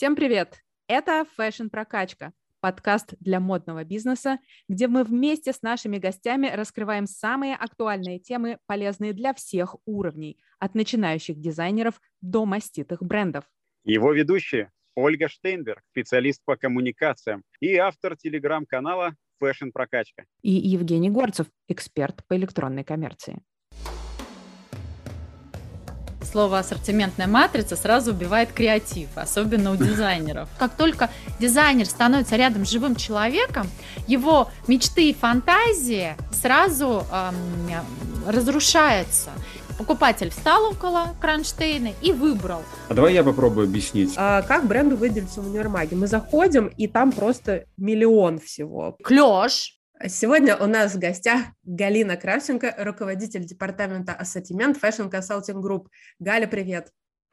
Всем привет! Это Fashion Прокачка, подкаст для модного бизнеса, где мы вместе с нашими гостями раскрываем самые актуальные темы, полезные для всех уровней, от начинающих дизайнеров до маститых брендов. Его ведущие Ольга Штейнберг, специалист по коммуникациям и автор телеграм-канала Fashion Прокачка. И Евгений Горцев, эксперт по электронной коммерции слово «ассортиментная матрица» сразу убивает креатив, особенно у дизайнеров. Как только дизайнер становится рядом с живым человеком, его мечты и фантазии сразу эм, разрушаются. Покупатель встал около кронштейна и выбрал. А давай я попробую объяснить. А, как бренду выделиться в универмаге? Мы заходим, и там просто миллион всего. Клеш, Сегодня у нас в гостях Галина Кравченко, руководитель департамента ассортимент Fashion Consulting Group. Галя, привет.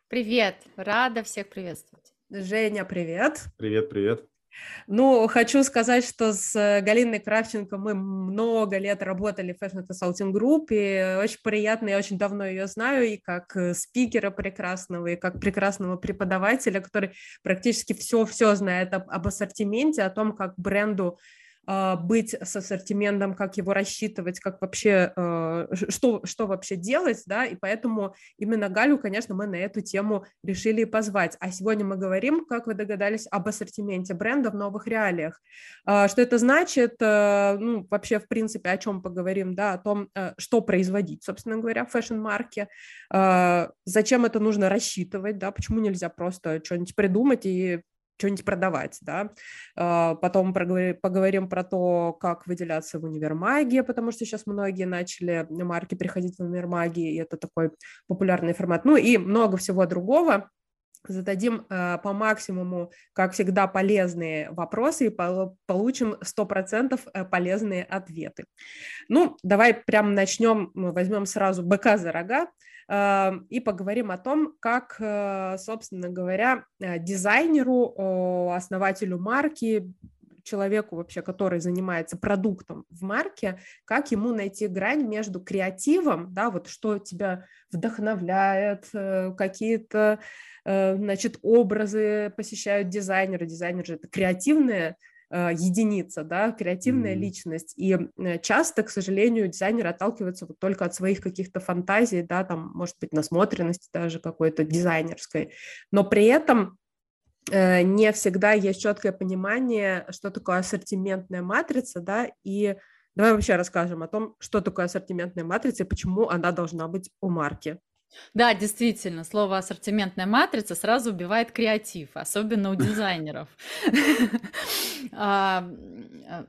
Привет, рада всех приветствовать. Женя, привет. Привет, привет. Ну, хочу сказать, что с Галиной Кравченко мы много лет работали в Fashion Consulting Group, и очень приятно, я очень давно ее знаю, и как спикера прекрасного, и как прекрасного преподавателя, который практически все-все знает об, об ассортименте, о том, как бренду быть с ассортиментом, как его рассчитывать, как вообще, а, что, что вообще делать, да, и поэтому именно Галю, конечно, мы на эту тему решили позвать. А сегодня мы говорим, как вы догадались, об ассортименте бренда в новых реалиях. А, что это значит, ну, вообще, в принципе, о чем поговорим, да, о том, что производить, собственно говоря, в fashion-марке, зачем это нужно рассчитывать, да, почему нельзя просто что-нибудь придумать и что-нибудь продавать, да. А, потом поговорим про то, как выделяться в универмаге, потому что сейчас многие начали марки приходить в универмаги, и это такой популярный формат. Ну и много всего другого. Зададим э, по максимуму, как всегда, полезные вопросы и по получим 100% э, полезные ответы. Ну, давай прямо начнем, возьмем сразу быка за рога и поговорим о том, как, э, собственно говоря, э, дизайнеру, основателю марки, человеку вообще, который занимается продуктом в марке, как ему найти грань между креативом, да, вот что тебя вдохновляет, э, какие-то, значит, образы посещают дизайнеры, дизайнер же это креативные единица, да, креативная mm-hmm. личность. И э, часто, к сожалению, дизайнеры отталкиваются вот только от своих каких-то фантазий, да, там, может быть, насмотренности даже какой-то дизайнерской, но при этом э, не всегда есть четкое понимание, что такое ассортиментная матрица, да, и давай вообще расскажем о том, что такое ассортиментная матрица и почему она должна быть у марки. Да, действительно, слово ассортиментная матрица сразу убивает креатив, особенно у дизайнеров. А,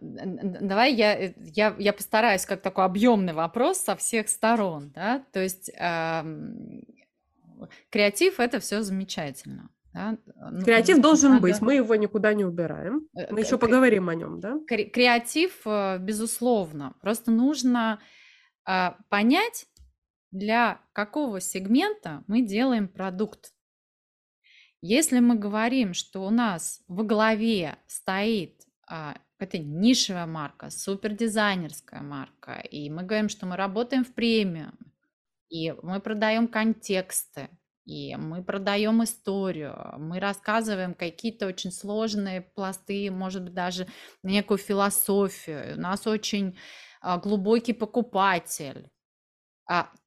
давай я, э, я, я постараюсь как такой объемный вопрос со всех сторон. Да? То есть креатив это все замечательно. Да? Ну, креатив должен надо... быть, мы его никуда не убираем. Э, мы еще поговорим о нем, да? Креатив, э, безусловно. Просто нужно а, понять, для какого сегмента мы делаем продукт. Если мы говорим, что у нас во главе стоит а, это нишевая марка, супердизайнерская марка, и мы говорим, что мы работаем в премиум, и мы продаем контексты, и мы продаем историю, мы рассказываем какие-то очень сложные пласты, может быть, даже некую философию. У нас очень а, глубокий покупатель,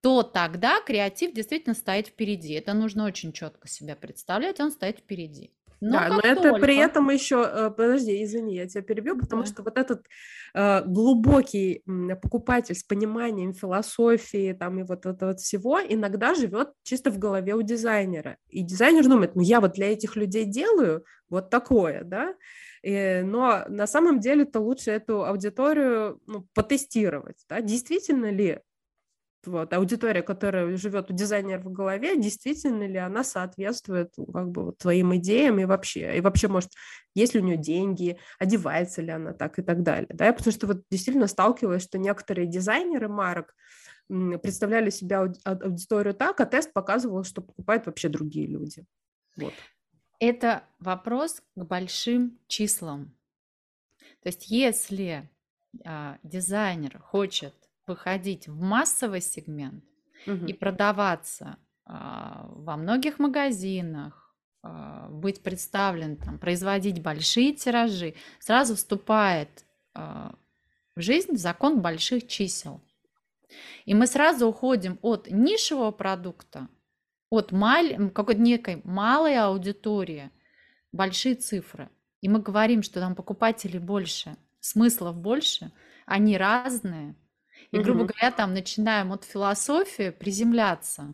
то тогда креатив действительно стоит впереди. Это нужно очень четко себя представлять, он стоит впереди. Но да, но это только... при этом еще, э, подожди, извини, я тебя перебью, потому да. что вот этот э, глубокий покупатель с пониманием философии там и вот этого вот всего иногда живет чисто в голове у дизайнера. И дизайнер думает, ну я вот для этих людей делаю вот такое, да, и, но на самом деле-то лучше эту аудиторию ну, потестировать, да, действительно ли вот, аудитория, которая живет у дизайнера в голове, действительно ли она соответствует ну, как бы вот твоим идеям и вообще, и вообще, может, есть ли у нее деньги, одевается ли она так и так далее, да, потому что вот действительно сталкиваюсь, что некоторые дизайнеры марок представляли себя аудиторию так, а тест показывал, что покупают вообще другие люди. Вот. Это вопрос к большим числам. То есть если а, дизайнер хочет выходить в массовый сегмент угу. и продаваться а, во многих магазинах, э, быть представлен, там, производить большие тиражи, сразу вступает э, в жизнь закон больших чисел. И мы сразу уходим от нишевого продукта, от маль, какой-то некой малой аудитории, большие цифры. И мы говорим, что там покупателей больше, смыслов больше, они разные. И, грубо угу. говоря, там начинаем от философии приземляться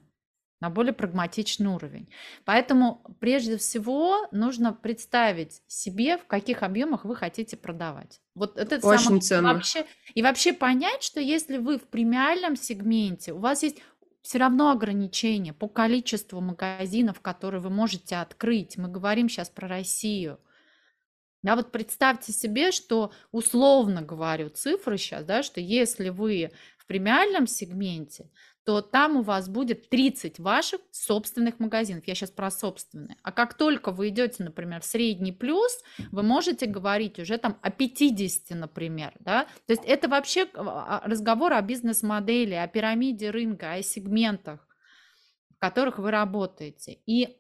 на более прагматичный уровень. Поэтому прежде всего нужно представить себе, в каких объемах вы хотите продавать. Вот это Очень самое, ценно. Вообще, и вообще понять, что если вы в премиальном сегменте, у вас есть все равно ограничения по количеству магазинов, которые вы можете открыть. Мы говорим сейчас про Россию. Да, вот представьте себе, что условно говорю цифры сейчас, да, что если вы в премиальном сегменте, то там у вас будет 30 ваших собственных магазинов. Я сейчас про собственные. А как только вы идете, например, в средний плюс, вы можете говорить уже там о 50, например. Да? То есть это вообще а, разговор о бизнес-модели, о пирамиде рынка, о сегментах, в которых вы работаете. И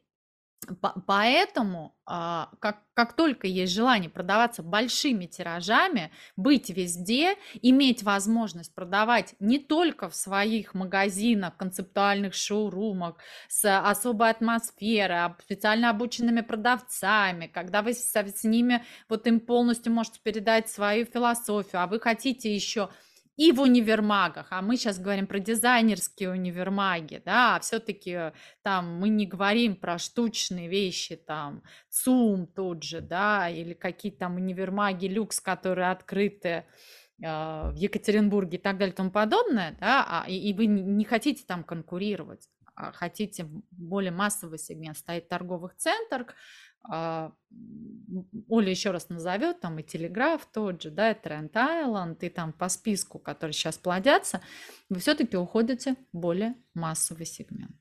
Поэтому, а, как, как только есть желание продаваться большими тиражами, быть везде, иметь возможность продавать не только в своих магазинах, концептуальных шоурумах, с особой атмосферой, специально обученными продавцами, когда вы с, с ними, вот им полностью можете передать свою философию, а вы хотите еще и в универмагах, а мы сейчас говорим про дизайнерские универмаги, да, а все-таки там мы не говорим про штучные вещи, там ЦУМ тот же, да, или какие-то там универмаги люкс, которые открыты э, в Екатеринбурге и так далее и тому подобное, да, а, и, и вы не хотите там конкурировать, а хотите более массовый сегмент, стоит торговых центрах, а, Оля еще раз назовет, там и Телеграф тот же, да, и Тренд Айленд, и там по списку, которые сейчас плодятся, вы все-таки уходите в более массовый сегмент.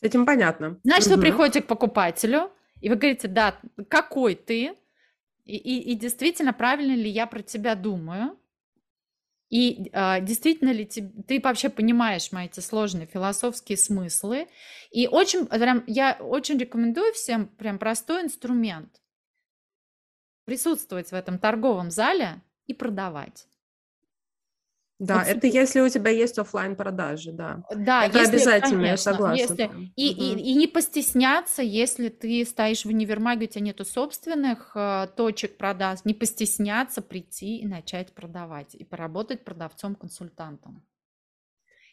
С этим понятно. Значит, угу. вы приходите к покупателю, и вы говорите, да, какой ты, и, и, и действительно, правильно ли я про тебя думаю, и а, действительно ли ты, ты вообще понимаешь мои эти сложные философские смыслы? И очень, прям, я очень рекомендую всем прям простой инструмент. Присутствовать в этом торговом зале и продавать. Да, вот, это если у тебя есть офлайн продажи, да. Да, это если, обязательно, конечно, я согласна. Если, и, угу. и, и не постесняться, если ты стоишь в универмаге, у тебя нету собственных э, точек продаж, не постесняться прийти и начать продавать, и поработать продавцом-консультантом.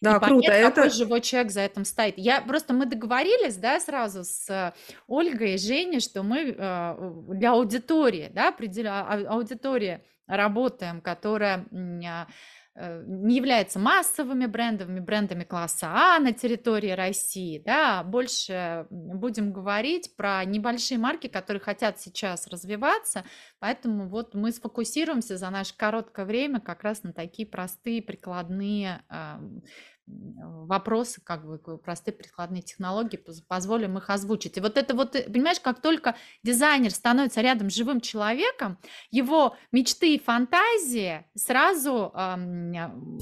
Да, и круто. Понять, какой живой человек за этим стоит. Я просто мы договорились, да, сразу с Ольгой и Женей, что мы э, для аудитории, да, определя а, аудитории работаем, которая Э, не являются массовыми брендами, брендами класса А на территории России, да, больше будем говорить про небольшие марки, которые хотят сейчас развиваться, поэтому вот мы сфокусируемся за наше короткое время как раз на такие простые прикладные вопросы, как бы простые прикладные технологии, позволим их озвучить. И вот это вот, э, понимаешь, как только дизайнер становится рядом с живым человеком, его мечты и фантазии сразу эм,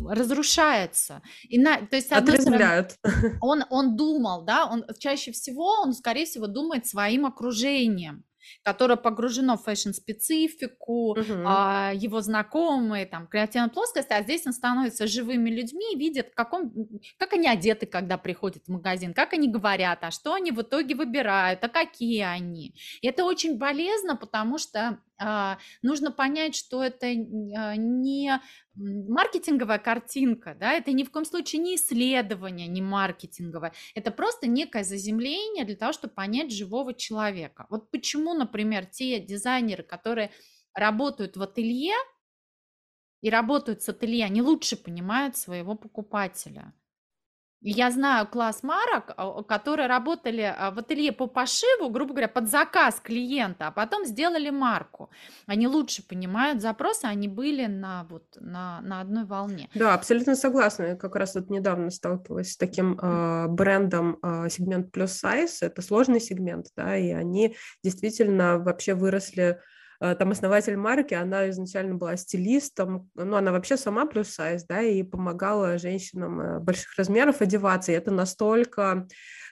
разрушаются. И на, то есть, Отрезвляют. Стороны, он, он думал, да, он чаще всего, он, скорее всего, думает своим окружением которое погружено в фэшн-специфику, угу. а, его знакомые, там, креативная плоскость, а здесь он становится живыми людьми, видит, как, он, как они одеты, когда приходят в магазин, как они говорят, а что они в итоге выбирают, а какие они. И это очень болезненно, потому что нужно понять, что это а, не маркетинговая картинка, да, это ни в коем случае не исследование, не маркетинговое, это просто некое заземление для того, чтобы понять живого человека. Вот почему, например, те дизайнеры, которые работают в ателье и работают с ателье, они лучше понимают своего покупателя – я знаю класс марок, которые работали а, в ателье по пошиву, грубо говоря, под заказ клиента, а потом сделали марку. Они лучше понимают запросы, они были на, вот, на, на одной волне. Да, абсолютно согласна. Я как раз вот недавно сталкивалась с таким э, брендом э, сегмент плюс сайз. Это сложный сегмент, да, и они действительно вообще выросли там основатель марки, она изначально была стилистом, ну, она вообще сама плюс сайз, да, и помогала женщинам э, больших размеров одеваться, и это настолько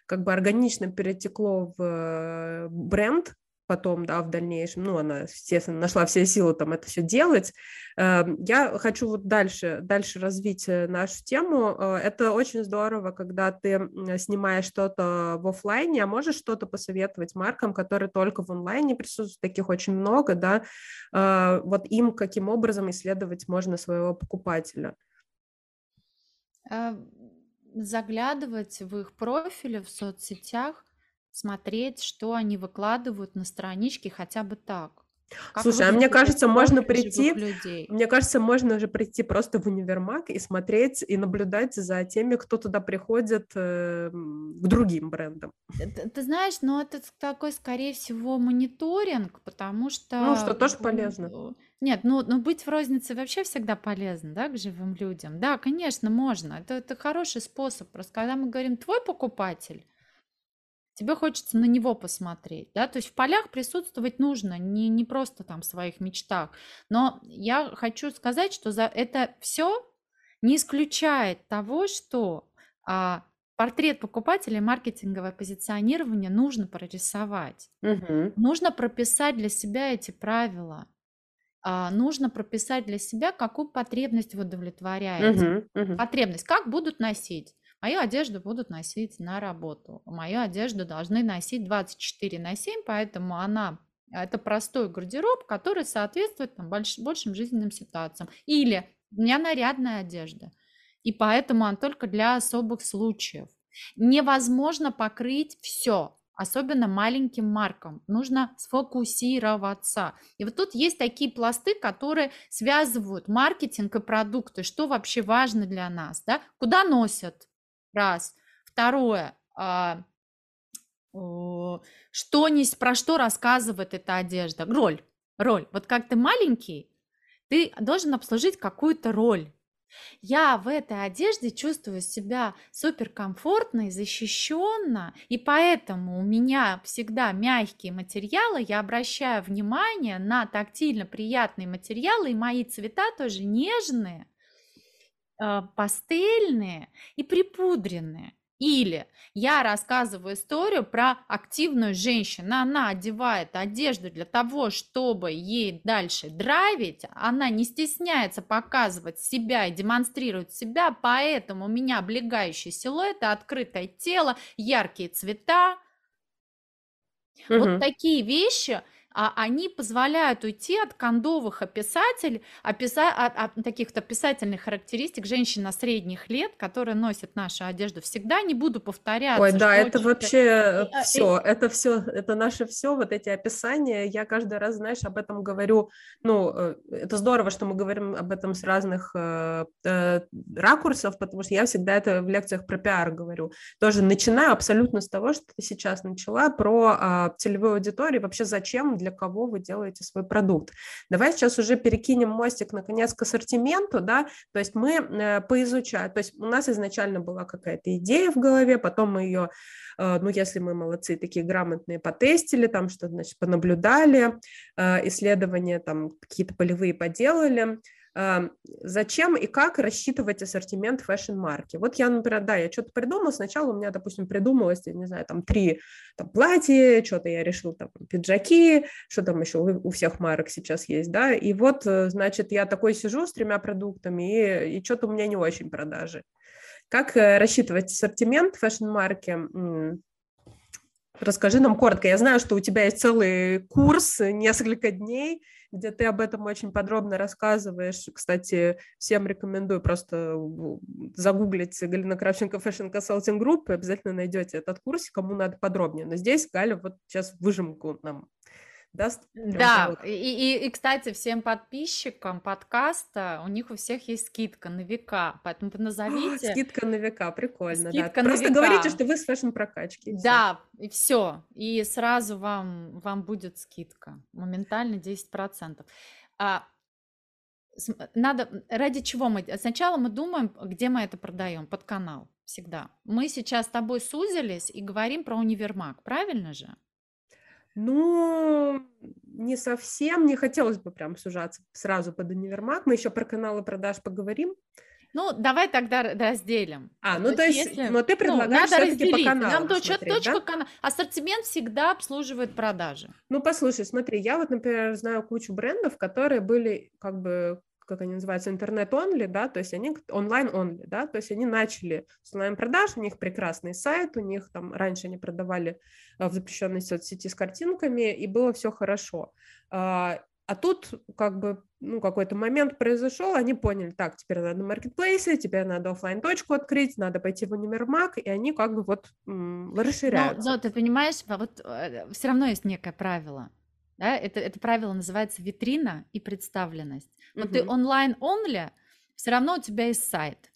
как бы органично перетекло в бренд, потом, да, в дальнейшем, ну, она, естественно, нашла все силы там это все делать. Эм, я хочу вот дальше, дальше развить э, нашу тему. Э, это очень здорово, когда ты снимаешь что-то в офлайне, а можешь что-то посоветовать маркам, которые только в онлайне присутствуют, таких очень много, да, э, вот им каким образом исследовать можно своего покупателя? Заглядывать в их профили в соцсетях, смотреть, что они выкладывают на страничке хотя бы так. Как Слушай, а мне кажется, можно прийти, людей? мне кажется, можно же прийти просто в универмаг и смотреть и наблюдать за теми, кто туда приходит э, к другим брендам. Ты, ты знаешь, но это такой, скорее всего, мониторинг, потому что... Ну, что тоже полезно. Нет, ну, ну быть в рознице вообще всегда полезно, да, к живым людям. Да, конечно, можно. Это, это хороший способ. Просто когда мы говорим твой покупатель, тебе хочется на него посмотреть, да, то есть в полях присутствовать нужно, не, не просто там в своих мечтах, но я хочу сказать, что за это все не исключает того, что а, портрет покупателя и маркетинговое позиционирование нужно прорисовать, угу. нужно прописать для себя эти правила, а, нужно прописать для себя, какую потребность вы удовлетворяете. Угу, угу. Потребность, как будут носить. Мою одежду будут носить на работу. Мою одежду должны носить 24 на 7, поэтому она это простой гардероб, который соответствует там, больш, большим жизненным ситуациям. Или у меня нарядная одежда, и поэтому она только для особых случаев. Невозможно покрыть все, особенно маленьким маркам. Нужно сфокусироваться. И вот тут есть такие пласты, которые связывают маркетинг и продукты. Что вообще важно для нас? Да? Куда носят? Раз. Второе. А, что не, про что рассказывает эта одежда? Роль. Роль. Вот как ты маленький, ты должен обслужить какую-то роль. Я в этой одежде чувствую себя суперкомфортно и защищенно, и поэтому у меня всегда мягкие материалы, я обращаю внимание на тактильно приятные материалы, и мои цвета тоже нежные, э, пастельные и припудренные. Или я рассказываю историю про активную женщину. Она одевает одежду для того, чтобы ей дальше драйвить. Она не стесняется показывать себя и демонстрировать себя. Поэтому у меня облегающий силуэт, открытое тело, яркие цвета. Угу. Вот такие вещи они позволяют уйти от кондовых описателей, описа, от, от таких-то описательных характеристик женщин на средних лет, которые носят нашу одежду. Всегда не буду повторяться. Ой, да, это вообще все, это все, это наше все, вот эти описания. Я каждый раз, знаешь, об этом говорю. Ну, э, это здорово, что мы говорим об этом с разных э, э, ракурсов, потому что я всегда это в лекциях про пиар говорю. Тоже начинаю абсолютно с того, что ты сейчас начала про э, целевую аудиторию, вообще зачем для кого вы делаете свой продукт. Давай сейчас уже перекинем мостик, наконец, к ассортименту, да, то есть мы э, поизучаем, то есть у нас изначально была какая-то идея в голове, потом мы ее э, ну, если мы молодцы, такие грамотные, потестили, там что значит, понаблюдали, э, исследования там какие-то полевые поделали, зачем и как рассчитывать ассортимент фэшн-марки. Вот я, например, да, я что-то придумала, сначала у меня, допустим, придумалось, я не знаю, там три там, платья, что-то я решил, там, пиджаки, что там еще у, всех марок сейчас есть, да, и вот, э, значит, я такой сижу с тремя продуктами, и, и что-то у меня не очень продажи. Как э, рассчитывать ассортимент fashion-марки? Расскажи нам коротко. Я знаю, что у тебя есть целый курс, несколько дней, где ты об этом очень подробно рассказываешь. Кстати, всем рекомендую просто загуглить Галина Кравченко Fashion Consulting Group, и обязательно найдете этот курс, кому надо подробнее. Но здесь Галя вот сейчас выжимку нам даст. Да, и, и, и, кстати, всем подписчикам подкаста, у них у всех есть скидка на века, поэтому назовите... Скидка на века, прикольно, скидка да. На Просто века. говорите, что вы с fashion-прокачки. Да, и все, и сразу вам, вам будет скидка, моментально 10%. А, надо, ради чего мы, сначала мы думаем, где мы это продаем, под канал, всегда. Мы сейчас с тобой сузились и говорим про универмаг, правильно же? Ну, не совсем, не хотелось бы прям сужаться сразу под универмаг. Мы еще про каналы продаж поговорим. Ну, давай тогда разделим. А, ну то есть, но ты ну, предлагаешь ну, все-таки по каналам Нам точка, точка да? канал. Ассортимент всегда обслуживает продажи. Ну, послушай, смотри, я вот, например, знаю кучу брендов, которые были как бы как они называются, интернет-онли, да, то есть они онлайн-онли, да, то есть они начали с онлайн-продаж, у них прекрасный сайт, у них там раньше они продавали э, в запрещенной соцсети с картинками, и было все хорошо. А, а тут как бы ну, какой-то момент произошел, они поняли, так, теперь надо маркетплейсы, теперь надо офлайн точку открыть, надо пойти в универмаг, и они как бы вот м- расширяются. Но, но ты понимаешь, вот э, все равно есть некое правило. Да? Это, это правило называется витрина и представленность. Вот угу. ты онлайн-онли, все равно у тебя есть сайт.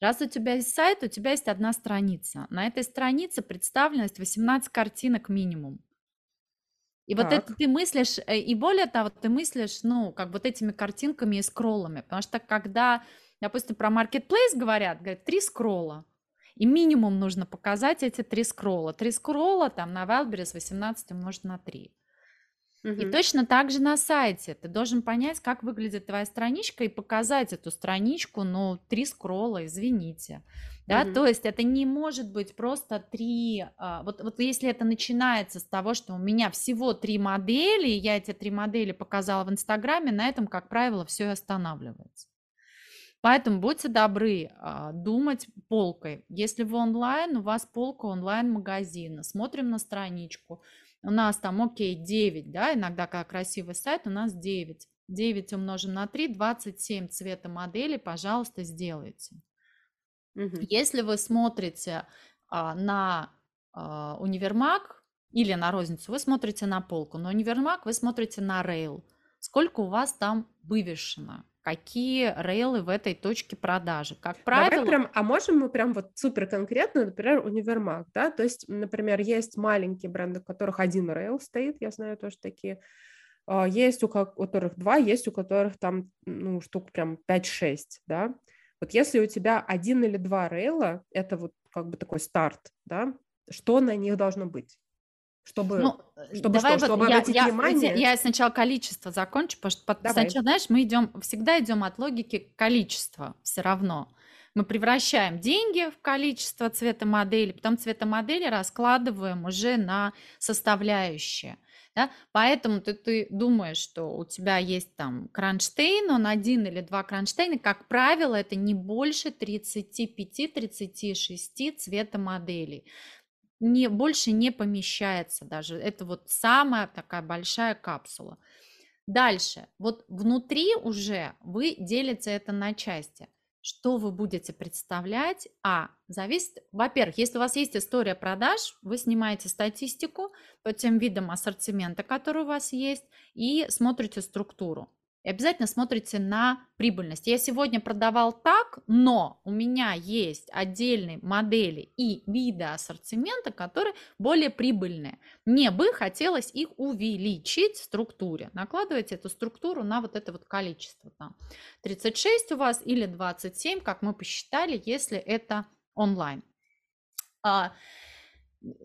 Раз у тебя есть сайт, у тебя есть одна страница. На этой странице представленность 18 картинок минимум. И так. вот это ты мыслишь, э, и более того, ты мыслишь, ну, как вот этими картинками и скроллами, потому что когда, допустим, про marketplace говорят, говорят, три скролла, и минимум нужно показать эти три скролла. Три скролла там на Wildberries 18 умножить на 3. И точно так же на сайте. Ты должен понять, как выглядит твоя страничка и показать эту страничку, ну, три скролла, извините. Да, угу. то есть это не может быть просто три, а, вот, вот если это начинается с того, что у меня всего три модели, и я эти три модели показала в Инстаграме, на этом, как правило, все и останавливается. Поэтому будьте добры а, думать полкой. Если вы онлайн, у вас полка онлайн-магазина, смотрим на страничку, у нас там, окей, 9, да, иногда как красивый сайт, у нас 9. 9 умножим на 3, 27 цвета модели, пожалуйста, сделайте. Угу. Если вы смотрите а, на а, универмаг или на розницу, вы смотрите на полку. На универмаг вы смотрите на рейл. Сколько у вас там вывешено? Какие рейлы в этой точке продажи. Как правило... Давай прям, а можем мы прям вот супер конкретно, например, универмаг, да, то есть, например, есть маленькие бренды, у которых один рейл стоит, я знаю тоже такие, а, есть у которых два, есть у которых там, ну, штук прям 5-6, да, вот если у тебя один или два рейла, это вот как бы такой старт, да, что на них должно быть? Чтобы, ну, чтобы давай что, вот чтобы я, обратить я, внимание. Я сначала количество закончу, потому что давай. сначала, знаешь, мы идем, всегда идем от логики количества все равно. Мы превращаем деньги в количество цвета модели, потом цвета модели раскладываем уже на составляющие. Да? Поэтому ты, ты думаешь, что у тебя есть там кронштейн, он один или два кронштейна, как правило, это не больше 35-36 цвета моделей не, больше не помещается даже. Это вот самая такая большая капсула. Дальше, вот внутри уже вы делите это на части. Что вы будете представлять? А, зависит, во-первых, если у вас есть история продаж, вы снимаете статистику по тем видам ассортимента, который у вас есть, и смотрите структуру. И обязательно смотрите на прибыльность. Я сегодня продавал так, но у меня есть отдельные модели и виды ассортимента, которые более прибыльные. Мне бы хотелось их увеличить в структуре. Накладывайте эту структуру на вот это вот количество. Там 36 у вас или 27, как мы посчитали, если это онлайн.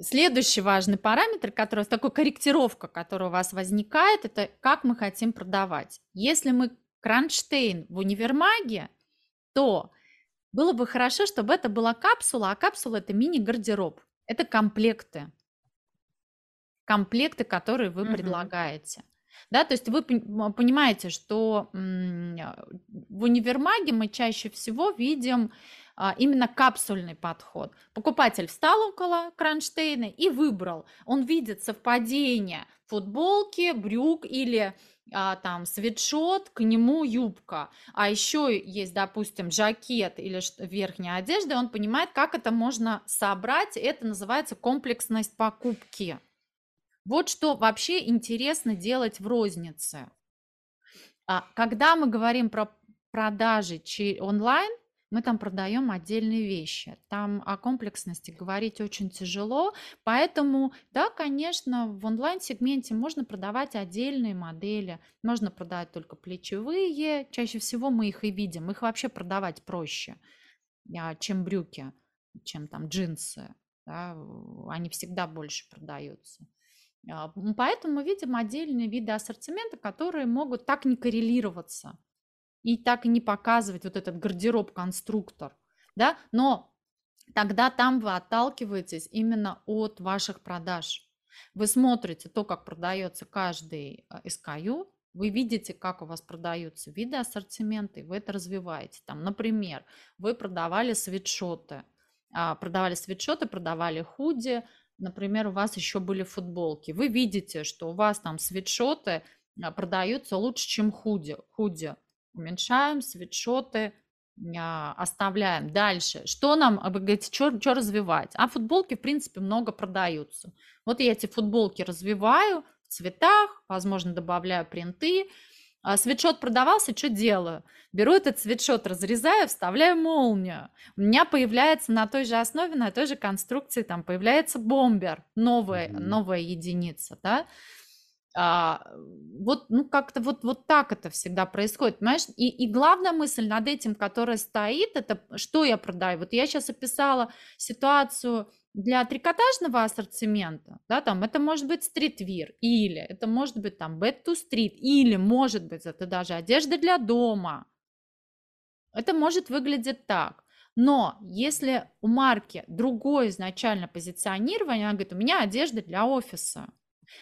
Следующий важный параметр, который такой корректировка, которая у вас возникает, это как мы хотим продавать. Если мы кронштейн в универмаге, то было бы хорошо, чтобы это была капсула, а капсула это мини-гардероб, это комплекты, комплекты, которые вы угу. предлагаете. Да, то есть вы понимаете, что в универмаге мы чаще всего видим именно капсульный подход. Покупатель встал около кронштейна и выбрал. Он видит совпадение футболки, брюк или а, там свитшот, к нему юбка, а еще есть, допустим, жакет или верхняя одежда, он понимает, как это можно собрать, это называется комплексность покупки. Вот что вообще интересно делать в рознице. А, когда мы говорим про продажи онлайн, мы там продаем отдельные вещи. Там о комплексности говорить очень тяжело, поэтому, да, конечно, в онлайн-сегменте можно продавать отдельные модели, можно продавать только плечевые, чаще всего мы их и видим, их вообще продавать проще, а, чем брюки, чем там джинсы, да, они всегда больше продаются. А, поэтому мы видим отдельные виды ассортимента, которые могут так не коррелироваться и так и не показывать вот этот гардероб-конструктор, да, но тогда там вы отталкиваетесь именно от ваших продаж. Вы смотрите то, как продается каждый SKU, а, вы видите, как у вас продаются виды ассортимента, и вы это развиваете. Там, например, вы продавали свитшоты, а, продавали свитшоты, продавали худи, например, у вас еще были футболки. Вы видите, что у вас там свитшоты а, продаются лучше, чем худи. Худи уменьшаем, свитшоты оставляем. Дальше. Что нам, вы говорите, что развивать? А футболки, в принципе, много продаются. Вот я эти футболки развиваю, в цветах, возможно, добавляю принты. А свитшот продавался, что делаю? Беру этот свитшот, разрезаю, вставляю молнию. У меня появляется на той же основе, на той же конструкции, там появляется бомбер, новая, mm-hmm. новая единица, да. А, вот, ну, как-то вот, вот так это всегда происходит, понимаешь? И, и главная мысль над этим, которая стоит, это что я продаю. Вот я сейчас описала ситуацию для трикотажного ассортимента, да, там это может быть стритвир, или это может быть там bed to street, или может быть это даже одежда для дома. Это может выглядеть так. Но если у марки другое изначально позиционирование, она говорит, у меня одежда для офиса.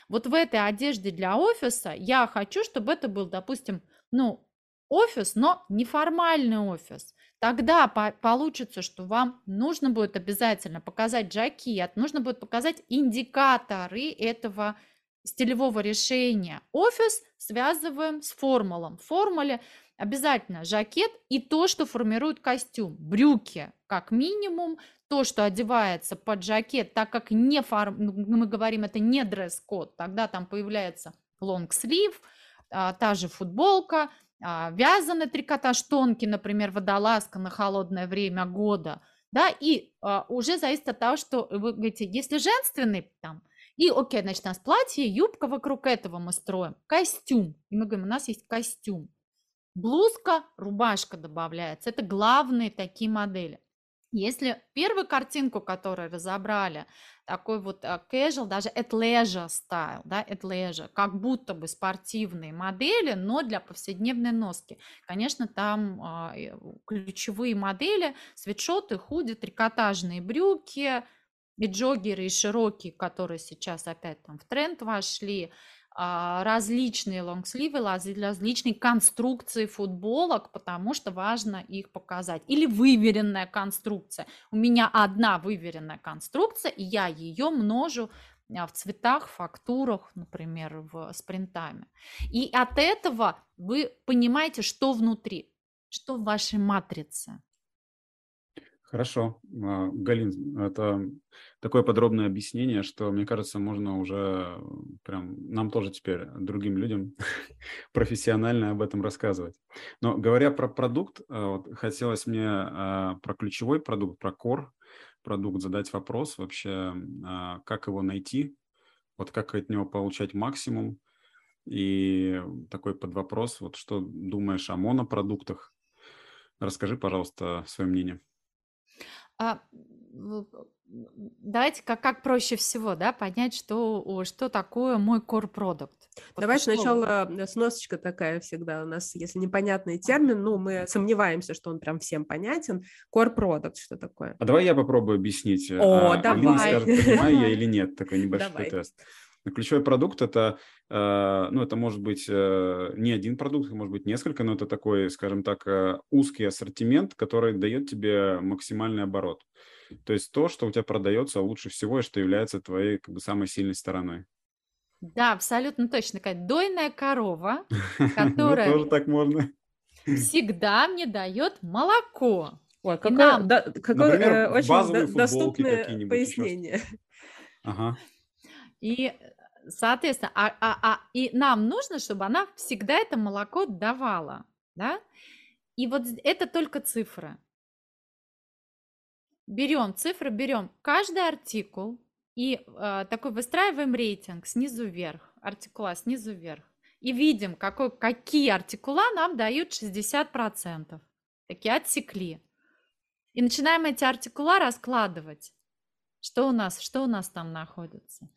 Вот в этой одежде для офиса я хочу, чтобы это был, допустим, ну, офис, но неформальный офис. Тогда по получится, что вам нужно будет обязательно показать жакет, нужно будет показать индикаторы этого стилевого решения. Офис связываем с формулом. В формуле обязательно жакет и то, что формирует костюм. Брюки, как минимум, то, что одевается под жакет, так как не фор... Ну, мы говорим, это не дресс-код, тогда там появляется лонг-слив, а, та же футболка – а, вязаный трикотаж тонкий, например, водолазка на холодное время года, да, и а, уже зависит от того, что вы говорите, если женственный там, и окей, значит, у нас платье, юбка вокруг этого мы строим, костюм, и мы говорим, у нас есть костюм, блузка, рубашка добавляется, это главные такие модели. Если первую картинку, которую разобрали, такой вот а, casual, даже athleisure style, да, athleisure, как будто бы спортивные модели, но для повседневной носки. Конечно, там а, ключевые модели, свитшоты, худи, трикотажные брюки, и джогеры, и широкие, которые сейчас опять там в тренд вошли, различные лонгсливы, различные конструкции футболок, потому что важно их показать. Или выверенная конструкция. У меня одна выверенная конструкция, и я ее множу а, в цветах, фактурах, например, в, спринтами. И от этого вы понимаете, что внутри, что в вашей матрице. Хорошо. А, Галин, это такое подробное объяснение, что, мне кажется, можно уже прям нам тоже теперь, другим людям, профессионально об этом рассказывать. Но говоря про продукт, а, вот, хотелось мне а, про ключевой продукт, про core продукт задать вопрос вообще, как его найти, вот как от него получать максимум. И такой под вопрос, вот что думаешь о монопродуктах? Расскажи, пожалуйста, свое мнение. А, давайте как, как проще всего, да, понять, что, что такое мой core продукт. Вот Давай сначала э, сносочка такая всегда у нас, если непонятный термин, ну, мы сомневаемся, что он прям всем понятен. Core product, что такое? А давай я попробую объяснить. О, а, давай. Алина скажет, понимаю я или нет, такой небольшой давай. тест. Ключевой продукт это, э, ну, это может быть э, не один продукт, может быть несколько, но это такой, скажем так, э, узкий ассортимент, который дает тебе максимальный оборот. То есть то, что у тебя продается лучше всего и что является твоей как бы самой сильной стороной. Да, абсолютно точно. Такая дойная корова, которая тоже так можно. всегда мне дает молоко. Ой, какое, да, какое очень доступное пояснение. Ага. И, соответственно, а, а, а, и нам нужно, чтобы она всегда это молоко давала, да? И вот это только цифры. Берем цифры, берем каждый артикул и э, такой выстраиваем рейтинг снизу вверх, артикула снизу вверх. И видим, какой, какие артикула нам дают 60%. Такие отсекли. И начинаем эти артикула раскладывать. Что у нас, что у нас там находится?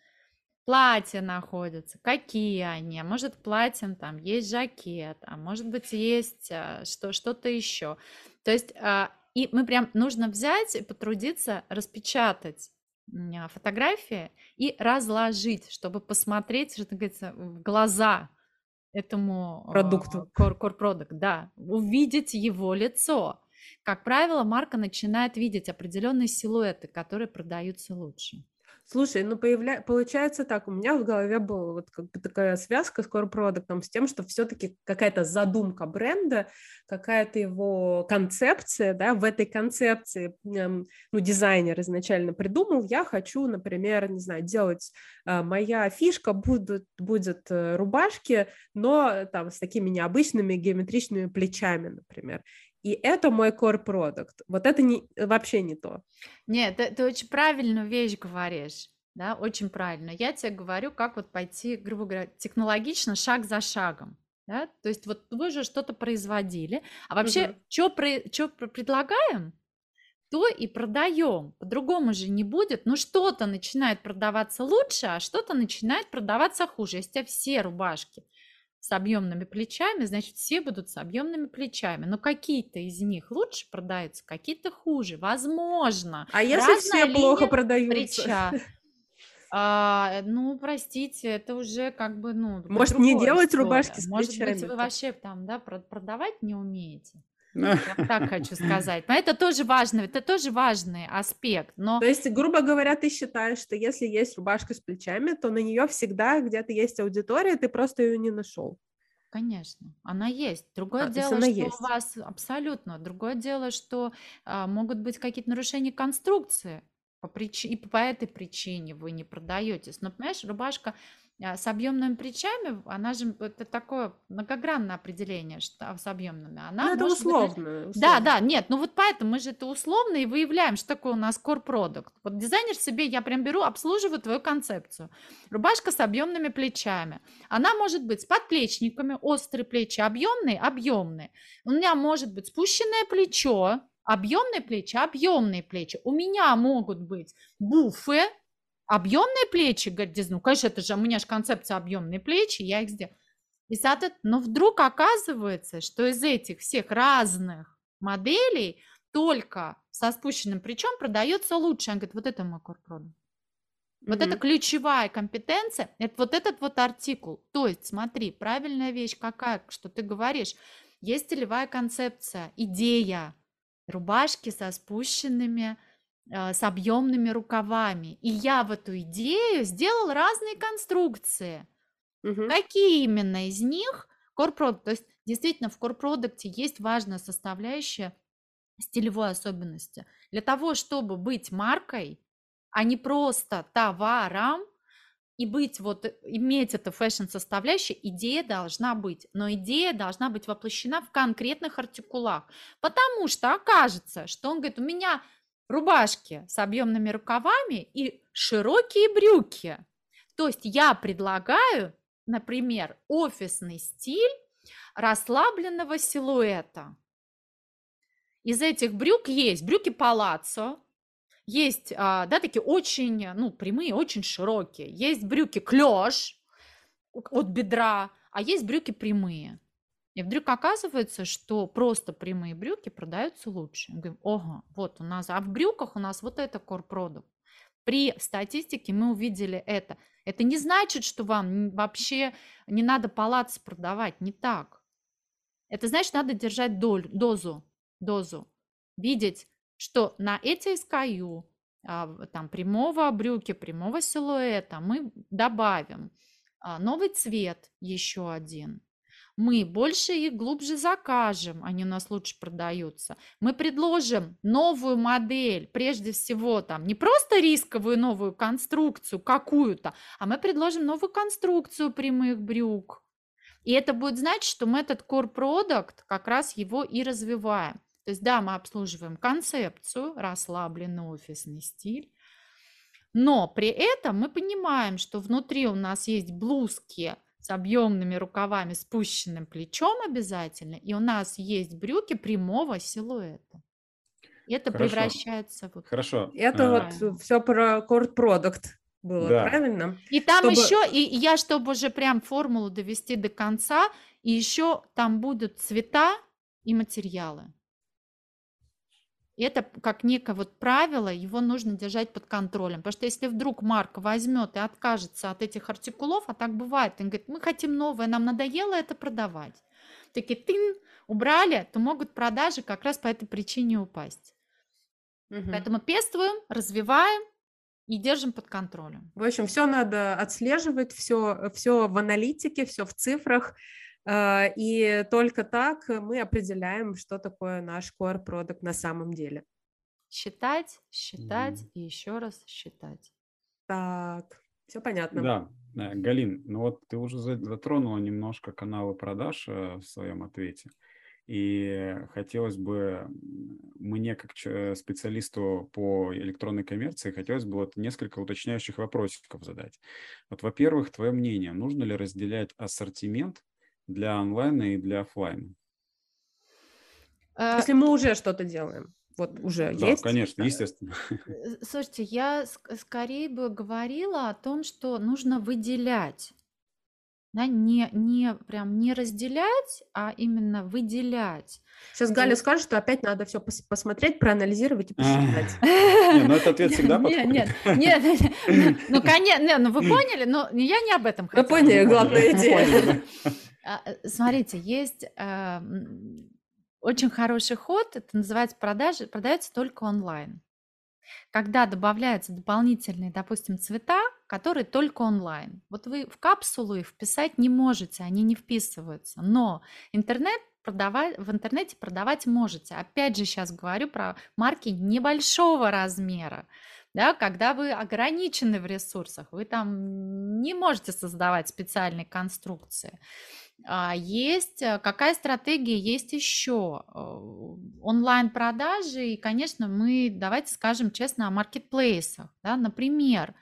Платья находятся, какие они, а может платьем там есть жакет, а может быть есть а, что, что-то еще. То есть а, и мы прям нужно взять и потрудиться распечатать а, фотографии и разложить, чтобы посмотреть, что говорится, в глаза этому продукту. Core-продукт, да, увидеть его лицо. Как правило, марка начинает видеть определенные силуэты, которые продаются лучше. Слушай, ну появля... получается так, у меня в голове была вот как бы такая связка с core продуктом с тем, что все-таки какая-то задумка бренда, какая-то его концепция, да, в этой концепции, ну, дизайнер изначально придумал, я хочу, например, не знаю, делать, а, моя фишка будет, будет э, рубашки, но там с такими необычными геометричными плечами, например и это мой core продукт. Вот это не, вообще не то. Нет, ты, ты очень правильную вещь говоришь, да, очень правильно. Я тебе говорю, как вот пойти, грубо говоря, технологично, шаг за шагом. Да? То есть вот вы же что-то производили, а вообще, угу. что предлагаем, то и продаем. По-другому же не будет. Ну, что-то начинает продаваться лучше, а что-то начинает продаваться хуже. Если у тебя все рубашки с объемными плечами, значит, все будут с объемными плечами. Но какие-то из них лучше продаются, какие-то хуже. Возможно. А если все плохо продаются? Плеча. А, ну, простите, это уже как бы, ну, Может, не делать история. рубашки с Может плечами? быть, вы вообще там, да, продавать не умеете? Я так хочу сказать. Но это тоже важно, это тоже важный аспект. Но... То есть, грубо говоря, ты считаешь, что если есть рубашка с плечами, то на нее всегда где-то есть аудитория, ты просто ее не нашел. Конечно, она есть. Другое а, дело, что есть. у вас абсолютно. Другое дело, что а, могут быть какие-то нарушения конструкции. По прич... И по этой причине вы не продаетесь. Но, понимаешь, рубашка с объемными плечами, она же это такое многогранное определение что, с объемными. Она ну, это условно, быть, условно. Да, да, нет, ну вот поэтому мы же это условно и выявляем, что такое у нас core product. Вот дизайнер себе, я прям беру, обслуживаю твою концепцию. Рубашка с объемными плечами. Она может быть с подплечниками, острые плечи, объемные, объемные. У меня может быть спущенное плечо, объемные плечи, объемные плечи. У меня могут быть буфы, Объемные плечи, говорит, ну, конечно, это же у меня же концепция объемные плечи, я их сделал. И соответственно, но вдруг оказывается, что из этих всех разных моделей только со спущенным плечом продается лучше. Он говорит, вот это мой корпродукт. Вот mm-hmm. это ключевая компетенция, это вот этот вот артикул. То есть, смотри, правильная вещь какая, что ты говоришь. Есть целевая концепция, идея рубашки со спущенными с объемными рукавами. И я в эту идею сделал разные конструкции. Угу. Какие именно из них корпродукт? То есть действительно в корпродукте есть важная составляющая стилевой особенности. Для того, чтобы быть маркой, а не просто товаром, и быть вот, иметь это фэшн-составляющая, идея должна быть. Но идея должна быть воплощена в конкретных артикулах. Потому что окажется, что он говорит, у меня рубашки с объемными рукавами и широкие брюки. То есть я предлагаю, например, офисный стиль расслабленного силуэта. Из этих брюк есть брюки палаццо, есть, а, да, такие очень, ну, прямые, очень широкие. Есть брюки клеш от бедра, а есть брюки прямые. И вдруг оказывается, что просто прямые брюки продаются лучше. Мы говорим, ого, вот у нас, а в брюках у нас вот это product. При статистике мы увидели это. Это не значит, что вам вообще не надо палац продавать, не так. Это значит, надо держать доль, дозу, дозу. Видеть, что на эти SKU, а, там прямого брюки, прямого силуэта мы добавим а, новый цвет еще один, мы больше и глубже закажем, они у нас лучше продаются. Мы предложим новую модель, прежде всего там не просто рисковую новую конструкцию какую-то, а мы предложим новую конструкцию прямых брюк. И это будет значить, что мы этот core product как раз его и развиваем. То есть да, мы обслуживаем концепцию, расслабленный офисный стиль, но при этом мы понимаем, что внутри у нас есть блузки – с объемными рукавами, спущенным плечом обязательно, и у нас есть брюки прямого силуэта. И это Хорошо. превращается вот. Хорошо. Это а... вот все про core продукт. было, да. правильно? И там чтобы... еще, и я, чтобы уже прям формулу довести до конца, и еще там будут цвета и материалы. И это как некое вот правило, его нужно держать под контролем. Потому что если вдруг Марк возьмет и откажется от этих артикулов, а так бывает, он говорит, мы хотим новое, нам надоело это продавать. Такие тын, убрали, то могут продажи как раз по этой причине упасть. Угу. Поэтому пестуем, развиваем и держим под контролем. В общем, все надо отслеживать, все, все в аналитике, все в цифрах, и только так мы определяем, что такое наш core продукт на самом деле. Считать, считать mm. и еще раз считать. Так, все понятно. Да, Галин, ну вот ты уже затронула немножко каналы продаж э, в своем ответе. И хотелось бы мне, как специалисту по электронной коммерции, хотелось бы вот несколько уточняющих вопросиков задать. Вот, во-первых, твое мнение, нужно ли разделять ассортимент для онлайна и для офлайна. А, Если мы уже что-то делаем, вот уже да, есть? конечно, естественно. Э, слушайте, я скорее бы говорила о том, что нужно выделять. Да, не, не прям не разделять, а именно выделять. Сейчас Галя вот. скажет, что опять надо все пос посмотреть, проанализировать и посчитать. Ну, этот ответ всегда подходит. Нет, нет, нет. Ну, конечно, ну вы поняли, но я не об этом хотела. Вы поняли, главная идея. А, э, смотрите, есть а, очень хороший ход, это называется продажи, продается только онлайн. Когда добавляются дополнительные, допустим, цвета, которые только онлайн. Вот вы в капсулу их вписать не можете, они не вписываются. Но интернет продавать, в интернете продавать можете. Опять же, сейчас говорю про марки небольшого размера. Да, когда вы ограничены в ресурсах, вы там не можете создавать специальные конструкции. А есть, э, какая стратегия есть еще? Э, онлайн-продажи, и, конечно, мы, давайте скажем честно, о маркетплейсах. Да? Например,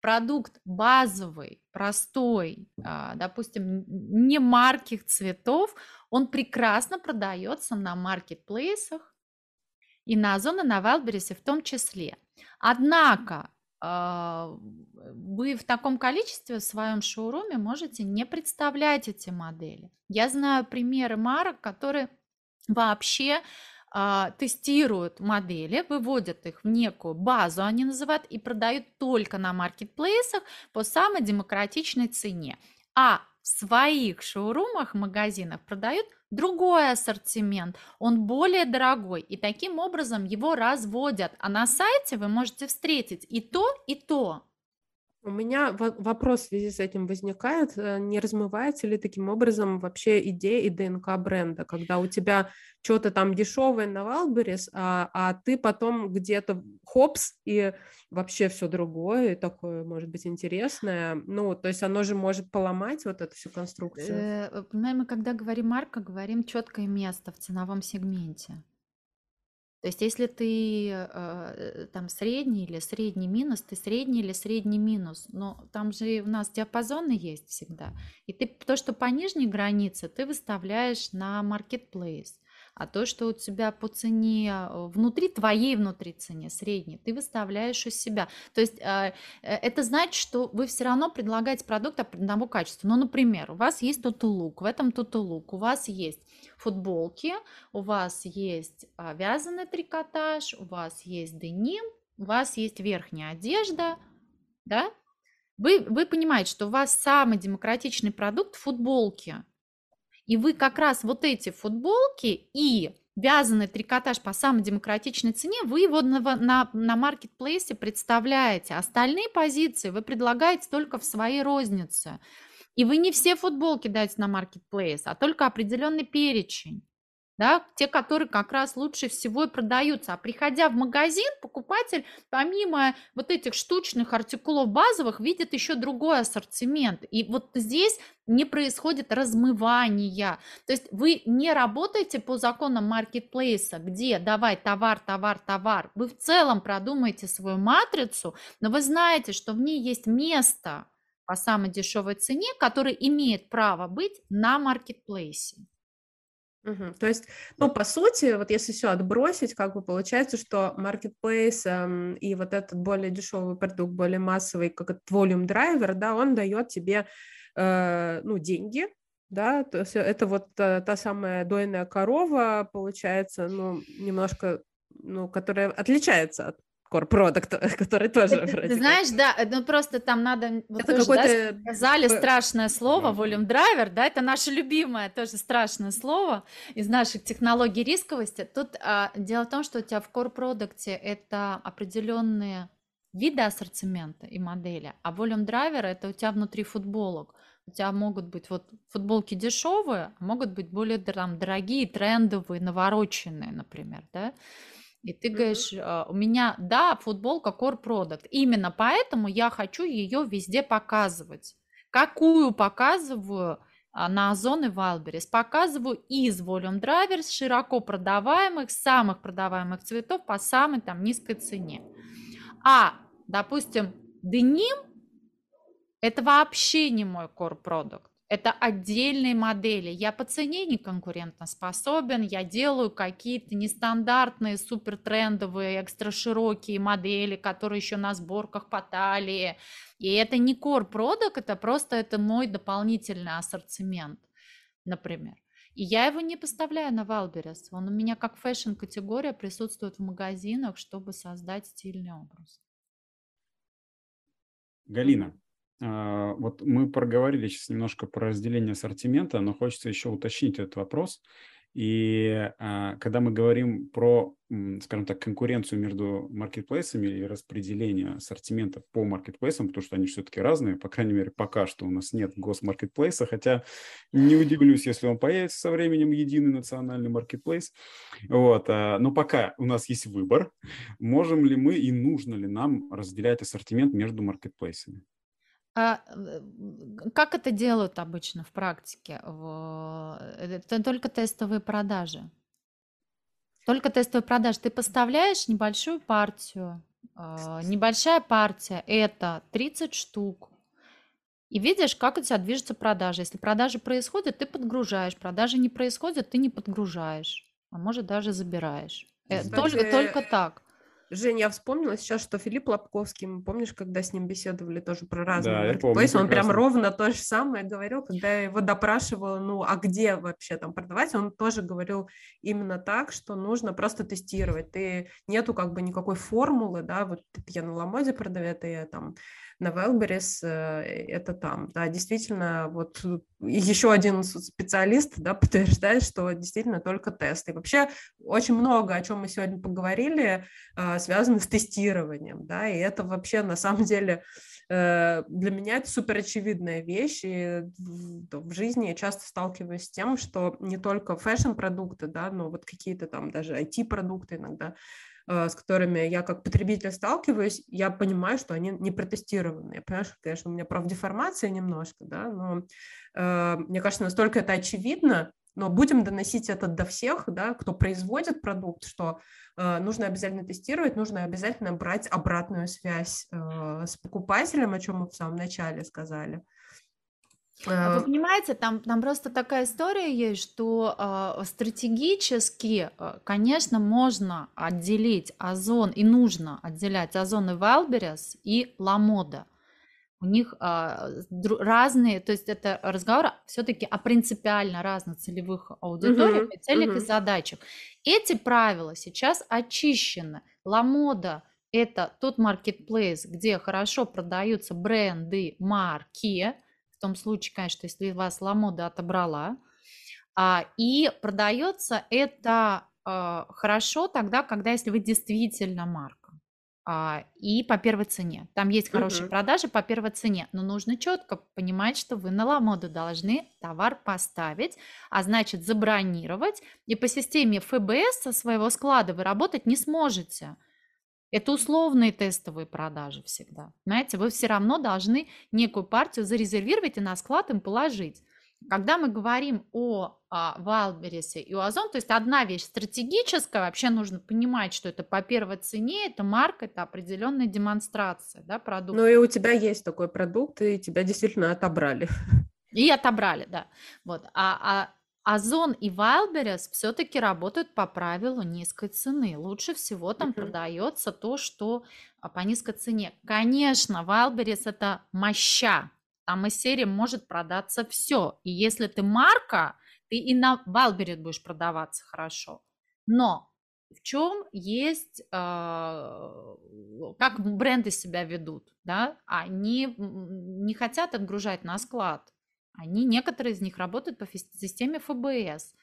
продукт базовый, простой, а, допустим, не марких цветов, он прекрасно продается на маркетплейсах и на Озон и на Wildberries в том числе. Однако вы в таком количестве в своем шоуруме можете не представлять эти модели. Я знаю примеры марок, которые вообще а, тестируют модели, выводят их в некую базу, они называют, и продают только на маркетплейсах по самой демократичной цене. А в своих шоурумах, магазинах продают другой ассортимент, он более дорогой, и таким образом его разводят. А на сайте вы можете встретить и то, и то. У меня вопрос в связи с этим возникает, э, не размывается ли таким образом вообще идея и ДНК бренда, когда у тебя что-то там дешевое на Валберис, а, а ты потом где-то хопс и вообще все другое, такое, может быть, интересное. Ну, то есть оно же может поломать вот эту всю конструкцию. Э, понимаем, мы когда говорим марка, говорим четкое место в ценовом сегменте. То есть если ты э, там средний или средний минус, ты средний или средний минус. Но там же у нас диапазоны есть всегда. И ты то, что по нижней границе, ты выставляешь на marketplace. А то, что у тебя по цене э, внутри, твоей внутри цене средней, ты выставляешь у себя. То есть э, это значит, что вы все равно предлагаете продукт одного качества. Ну, например, у вас есть тутулук, в этом тутулук у вас есть футболки, у вас есть а, вязаный трикотаж, у вас есть деним, у вас есть верхняя одежда, да? Вы, вы понимаете, что у вас самый демократичный продукт – футболки. И вы как раз вот эти футболки и вязаный трикотаж по самой демократичной цене, вы его на, на, на маркетплейсе представляете. Остальные позиции вы предлагаете только в своей рознице. И вы не все футболки даете на маркетплейс, а только определенный перечень. Да, те, которые как раз лучше всего и продаются. А приходя в магазин, покупатель помимо вот этих штучных артикулов базовых видит еще другой ассортимент. И вот здесь не происходит размывания. То есть вы не работаете по законам маркетплейса, где давай товар, товар, товар. Вы в целом продумаете свою матрицу, но вы знаете, что в ней есть место по самой дешевой цене, который имеет право быть на маркетплейсе. Мгм. То есть, ну, по сути, вот если все отбросить, как бы получается, что marketplace эм, и вот этот более дешевый продукт, более массовый, как этот volume driver, да, он дает тебе, э, ну, деньги, да, то есть это вот э, та самая дойная корова, получается, ну, немножко, ну, которая отличается от core продукта, который тоже Ты, вроде ты знаешь, да, ну просто там надо, вот Это тоже, да, какой-то сказали страшное слово, volume driver, да, это наше любимое тоже страшное слово из наших технологий рисковости. Тут а, дело в том, что у тебя в core продукте это определенные виды ассортимента и модели, а volume driver это у тебя внутри футболок. У тебя могут быть вот футболки дешевые, а могут быть более там дорогие, трендовые, навороченные, например, да. И ты говоришь, а, у меня, да, футболка core product. Именно поэтому я хочу ее везде показывать. Какую показываю а, на Озон и Wildberries? Показываю из Volume Drivers широко продаваемых, самых продаваемых цветов по самой там низкой цене. А, допустим, деним это вообще не мой core продукт. Это отдельные модели. Я по цене не конкурентоспособен, я делаю какие-то нестандартные, супер трендовые, экстра широкие модели, которые еще на сборках по талии. И это не core продукт, это просто это мой дополнительный ассортимент, например. И я его не поставляю на Wildberries. Он у меня как fashion-категория присутствует в магазинах, чтобы создать стильный образ. Галина, вот мы проговорили сейчас немножко про разделение ассортимента, но хочется еще уточнить этот вопрос. И а, когда мы говорим про, скажем так, конкуренцию между маркетплейсами и распределение ассортимента по маркетплейсам, потому что они все-таки разные, по крайней мере, пока что у нас нет госмаркетплейса, хотя не удивлюсь, если он появится со временем единый национальный маркетплейс. Вот, а, но пока у нас есть выбор, можем ли мы и нужно ли нам разделять ассортимент между маркетплейсами? А, э, как это делают обычно в практике? В- Это только тестовые продажи. Только тестовые продажи. Ты поставляешь небольшую партию. а, Небольшая партия– это 30 штук. И видишь, как у тебя движется продажа. Если продажи происходят, ты подгружаешь. Продажи не происходят, ты не подгружаешь. А может, даже забираешь. Э, Кстати, Только, только так. Женя, я вспомнила сейчас, что Филипп Лобковский, помнишь, когда с ним беседовали тоже про разные Да, маркетплейсы, он прям ровно то же самое говорил, когда я его допрашивала, ну, а где вообще там продавать, он тоже говорил именно так, что нужно просто тестировать, ты, нету как бы никакой формулы, да, вот я на Ламоде продаю, это я там на Wildberries, э, это там, да, действительно, вот еще один специалист, да, подтверждает, что действительно только тесты. И вообще очень много, о чем мы сегодня поговорили, а, связаны с тестированием, да, и это вообще на самом деле э, для меня это супер очевидная вещь, и в, жизни я часто сталкиваюсь с тем, что не только фэшн-продукты, да, но вот какие-то там даже IT-продукты иногда, э, с которыми я как потребитель сталкиваюсь, я понимаю, что они не протестированы. Я понимаю, что, конечно, у меня профдеформация немножко, да, но э, мне кажется, настолько это очевидно, но будем доносить это до всех, да, кто производит продукт, что э, нужно обязательно тестировать, нужно обязательно брать обратную связь э, с покупателем, о чем мы в самом начале сказали. А Вы Э, понимаете, там, там просто такая история есть, что а, стратегически, а, конечно, можно отделить Озон, и нужно отделять Озон и Wildberries и Lamoda. У них дру- разные, то есть это разговор все-таки о принципиально разных целевых аудиториях и целях и мгм. задачах. Эти правила сейчас очищены. Ламода – это тот маркетплейс, где хорошо продаются бренды, марки, в том случае, конечно, если вас Ламода отобрала. А, и продается это а, хорошо тогда, когда если вы действительно марка. А, и по первой цене. Там есть хорошие Мгм. продажи по первой цене, но нужно четко понимать, что вы на Ламоду должны товар поставить, а значит забронировать, и по системе ФБС со своего склада вы работать не сможете. Это условные тестовые продажи всегда. Знаете, вы все равно должны некую партию зарезервировать и на склад им положить. Когда мы говорим о а, Валберисе и о Озон, то есть одна вещь стратегическая, вообще нужно понимать, что это по первой цене, это марка, это определенная демонстрация да, продукта. Ну и у тебя есть такой продукт, и тебя действительно отобрали. И отобрали, да. Вот. А, а Озон и Wildberries все-таки работают по правилу низкой цены. Лучше всего там Мгм. продается то, что а, по низкой цене. Конечно, Wildberries это моща. Там из серии может продаться все. И если ты марка, ты и на Wildberries будешь продаваться хорошо. Но в чем есть, а, как бренды себя ведут, да? Они не хотят отгружать на склад. Они, некоторые из них работают по системе ФБС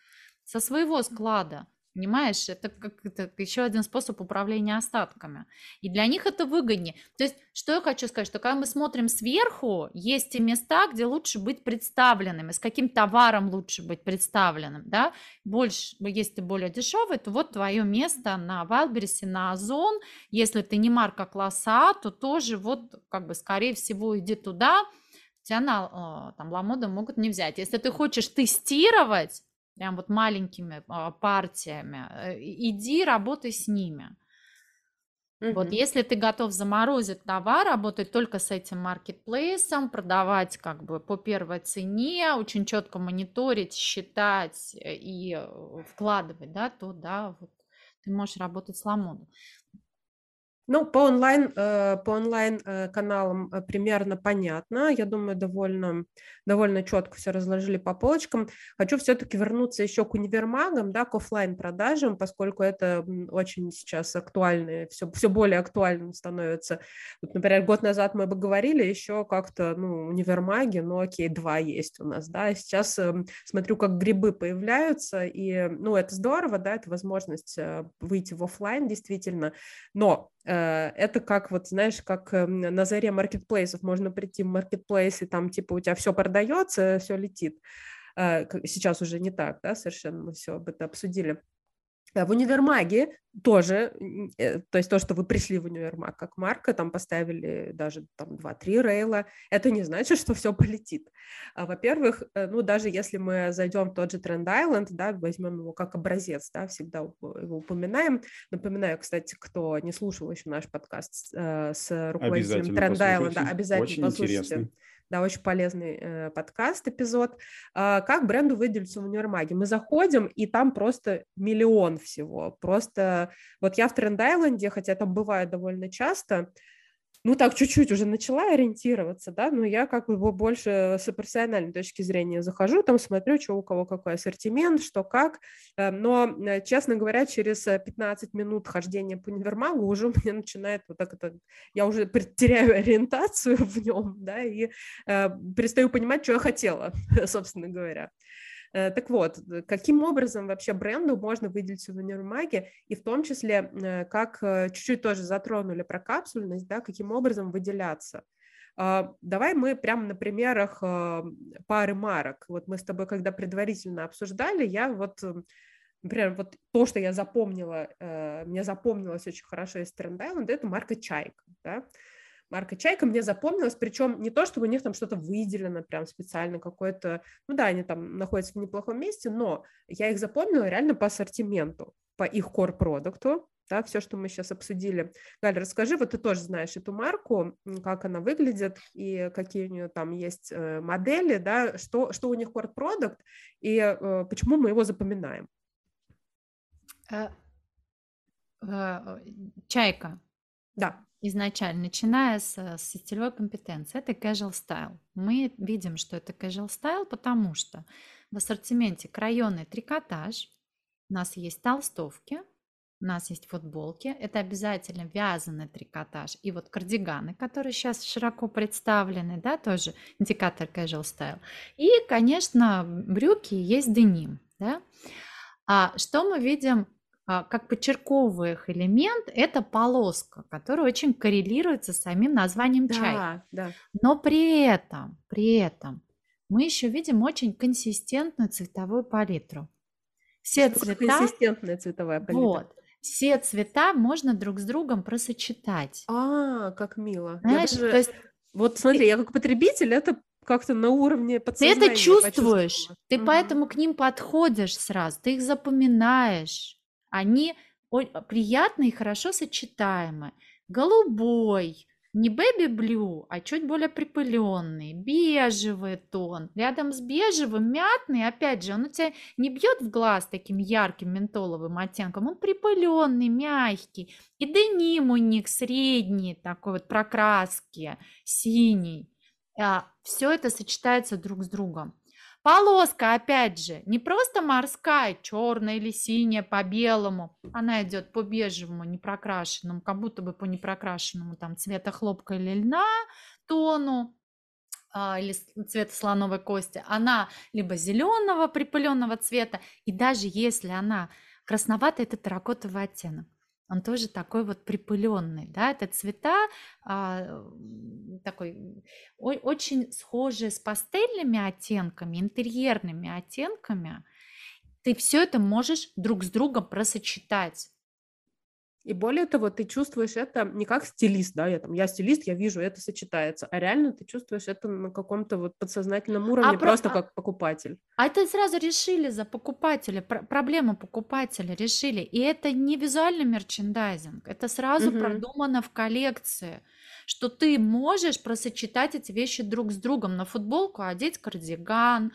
со своего склада. Понимаешь, это как это еще один способ управления остатками. И для них это выгоднее. То есть, что я хочу сказать, что когда мы смотрим сверху, есть те места, где лучше быть представленными, с каким товаром лучше быть представленным, да, больше, если ты более дешевый, то вот твое место на Wildberries, на Озон, если ты не марка класса А, то тоже вот, как бы, скорее всего, иди туда, тебя на, э, там Ламода могут не взять. Если ты хочешь тестировать, прям вот маленькими а, партиями, э, иди работай с ними. Вот Мгм. если ты готов заморозить товар, работать только с этим маркетплейсом, продавать как бы по первой цене, очень четко мониторить, считать э, и э, вкладывать, да, то да, вот ты можешь работать с Ламоном. Ну, по онлайн, э, по онлайн э, каналам э, примерно понятно. Я думаю, довольно, довольно четко все разложили по полочкам. Хочу все-таки вернуться еще к универмагам, да, к офлайн продажам, поскольку это очень сейчас актуально, все, все более актуальным становится. Вот, например, год назад мы бы говорили еще как-то, ну, универмаги, ну, окей, два есть у нас, да, сейчас смотрю, как грибы появляются, и, ну, это здорово, да, это возможность выйти в офлайн действительно, но это как вот, знаешь, как эм, на заре маркетплейсов можно прийти в маркетплейс, и там типа у тебя все продается, все летит. Э, Сейчас уже не так, да, совершенно мы все об этом обсудили. В универмаге тоже, э, то есть то, что вы пришли в универмаг как марка, там поставили даже там 2-3 рейла, это не значит, что все полетит. А, Во-первых, э, ну даже если мы зайдем в тот же Тренд Айленд, да, возьмем его как образец, да, всегда его упоминаем. Напоминаю, кстати, кто не слушал еще наш подкаст с, э, руководителем Тренд Айленда, послушайте. обязательно Очень послушайте. интересный. Да, очень полезный э, подкаст, эпизод. А, как бренду выделиться в универмаге? Мы заходим, и там просто миллион всего. Просто вот я в Тренд-Айленде, хотя там бывает довольно часто, ну так чуть-чуть уже начала ориентироваться, да, но я как бы бо- больше с профессиональной точки зрения захожу, там смотрю, что у кого какой ассортимент, что как, Э, но, э, честно говоря, через э, 15 минут хождения по универмагу уже у меня начинает вот так это, я уже теряю ориентацию в нем, да, и э, перестаю понимать, что я хотела, собственно говоря. Э, Так вот, э, каким образом вообще бренду можно выделиться в универмаге, и в том числе, э, как чуть-чуть тоже затронули про капсульность, да, каким образом выделяться. А, Давай мы прямо на примерах пары марок. Вот мы с тобой, когда предварительно обсуждали, я вот, например, вот то, что я запомнила, мне запомнилось очень хорошо из Тренд это марка Чайка, да. Марка Чайка мне запомнилась, причем не то, чтобы у них там что-то выделено прям специально какое-то, ну да, они там находятся в неплохом месте, но я их запомнила реально по ассортименту, по их core-продукту, да, все, что мы сейчас обсудили. Галя, расскажи, вот ты тоже знаешь эту марку, как она выглядит и какие у нее там есть э, модели, да, что, что у них core-продукт и э, почему мы его запоминаем. Э, э, Чайка. Да. Изначально, начиная с, с стилевой компетенции, это casual style. Мы видим, что это casual style, потому что в ассортименте крайонный трикотаж, у нас есть толстовки, у нас есть футболки, это обязательно вязаный трикотаж, и вот кардиганы, которые сейчас широко представлены, да, тоже индикатор casual style. И, конечно, брюки есть деним, да. А что мы видим как подчерковывая их элемент, это полоска, которая очень коррелируется с самим названием. Да, да. Но при этом, при этом мы еще видим очень консистентную цветовую палитру. Все Что цвета, Консистентная цветовая палитра. вот, все цвета можно друг с другом просочетать. А, как мило. Я Знаешь, даже- то есть Вот смотри, я как потребитель это как-то на уровне ты подсознания это чувствуешь, ты Мгм. поэтому к ним подходишь сразу, ты их запоминаешь. Они о- приятные и хорошо сочетаемы. Голубой, не baby blue, а чуть более припыленный, бежевый тон. Рядом с бежевым мятный, опять же, он у тебя не бьет в глаз таким ярким ментоловым оттенком, он припыленный, мягкий. И деним у них средний, такой вот прокраски, синий. А, Все это сочетается друг с другом. Полоска, опять же, не просто морская, черная или синяя по белому. Она идет по бежевому, непрокрашенному, как будто бы по непрокрашенному там цвета хлопка или льна тону а, или цвета слоновой кости. Она либо зеленого припыленного цвета, и даже если она красноватая, это терракотовый оттенок он тоже такой вот припыленный, да, это цвета а, такой о, очень схожие с пастельными оттенками, интерьерными оттенками. Ты все это можешь друг с другом просочетать. И более того, ты чувствуешь это не как стилист, да, я там, я стилист, я вижу, это сочетается, а реально ты чувствуешь это на каком-то вот подсознательном уровне, а просто про... как покупатель. А это сразу решили за покупателя, Про- проблему покупателя решили, и это не визуальный мерчендайзинг, это сразу угу. продумано в коллекции что ты можешь просочетать эти вещи друг с другом. На футболку одеть кардиган